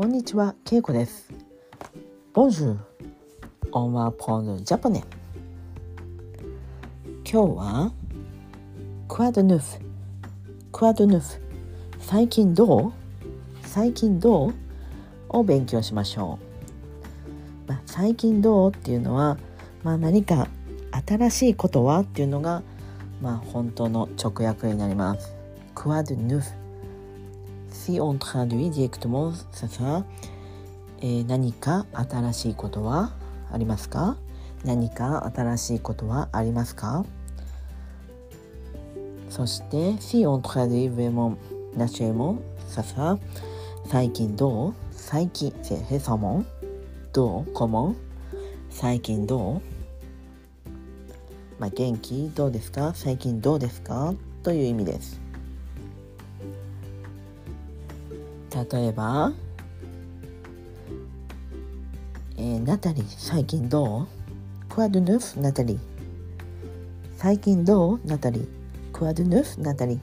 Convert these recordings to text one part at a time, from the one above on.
こんにちは、ケイコです。Bonjour, on va prendre japonais. 今日は、クワドヌフ、クワドヌフ、最近どう？最近どう？を勉強しましょう。まあ、最近どう？っていうのは、まあ、何か新しいことは？っていうのが、まあ、本当の直訳になります。クワドヌフ。Si on traduit directement, ça sera、えー何か新しいことはありますか何か新しいことはありますかそして Si on traduit vraiment naturellement, ça sera 最近どう最近 c'est récemment どう comment 最近どうまあ、元気どうですか最近どうですかという意味です例えば、えーナタリー最近どう？クワドゥヌフナタリー。最近どう？ナタリー。クワドゥヌフナタリー。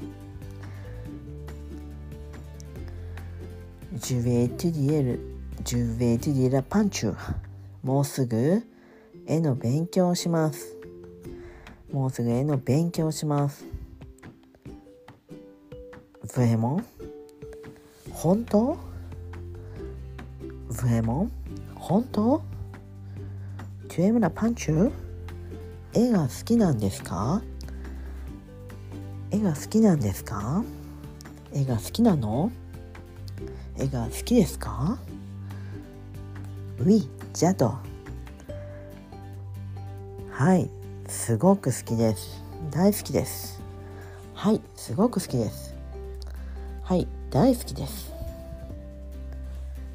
Je vais étudier le Je vais étudier la peinture もうすぐ絵の勉強をします。もうすぐ絵の勉強をします。Vraiment 本当？Vraiment 本当？Tu aimes la peinture? 絵が好きなんですか？絵が好きなんですか？絵が好きなの？絵が好きですか？Oui, j'adore はい、すごく好きです。大好きです。はい、すごく好きです。はい、大好きです。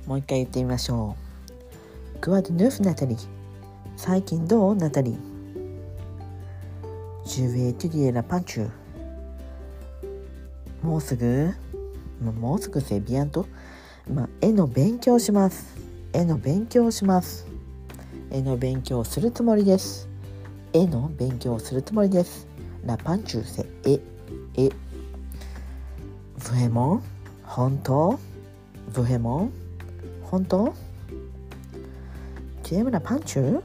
もう一回言ってみましょう。クワドヌフナタリー。最近どう？ナタリー Je vais étudier la peinture. もうすぐ？もうすぐ c'est bientôt まあ、絵の勉強します。絵の勉強します。絵の勉強するつもりです。絵の勉強するつもりです。La peinture c'est 絵。絵。vraiment 本当？vraiment 本当？Tu aimes la peinture?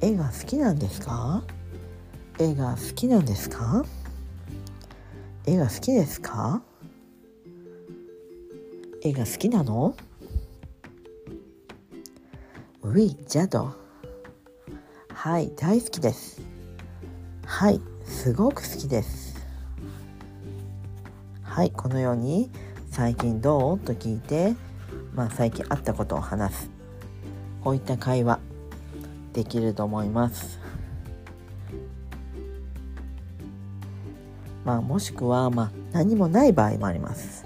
絵が好きなんですか？絵が好きなんですか？絵が好きですか？絵が好きなの？Oui, j'adore はい、大好きです。はい、すごく好きです。はい、このように最近どう？と聞いて、まあ、最近あったことを話すこういった会話できると思います。まあ、もしくは、まあ、何もない場合もあります。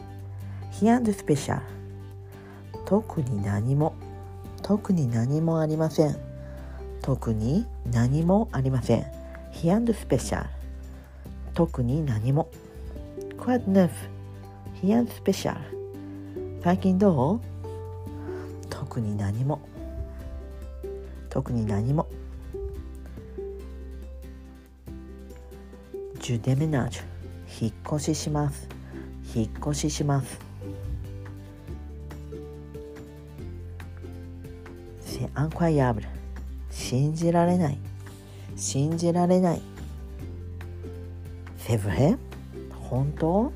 ヒアンドスペシャル特に何も特に何もありません。特に何もありません。ヒアンドスペシ quite new. He and special. 最近どう特に何も。特に何も。引っ越しします。引っ越しします。信じられない。信じられない。セブヘム本当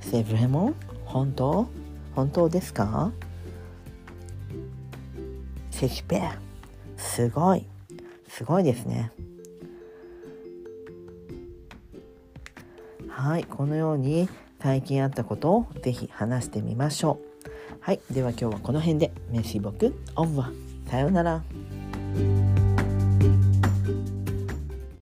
？C'est vraiment? 本当？本当ですか？C'est super. すごい。すごいですね。はい、このように最近あったことをぜひ話してみましょう。はい、では今日はこの辺で。メシボク、オンワ。さようなら。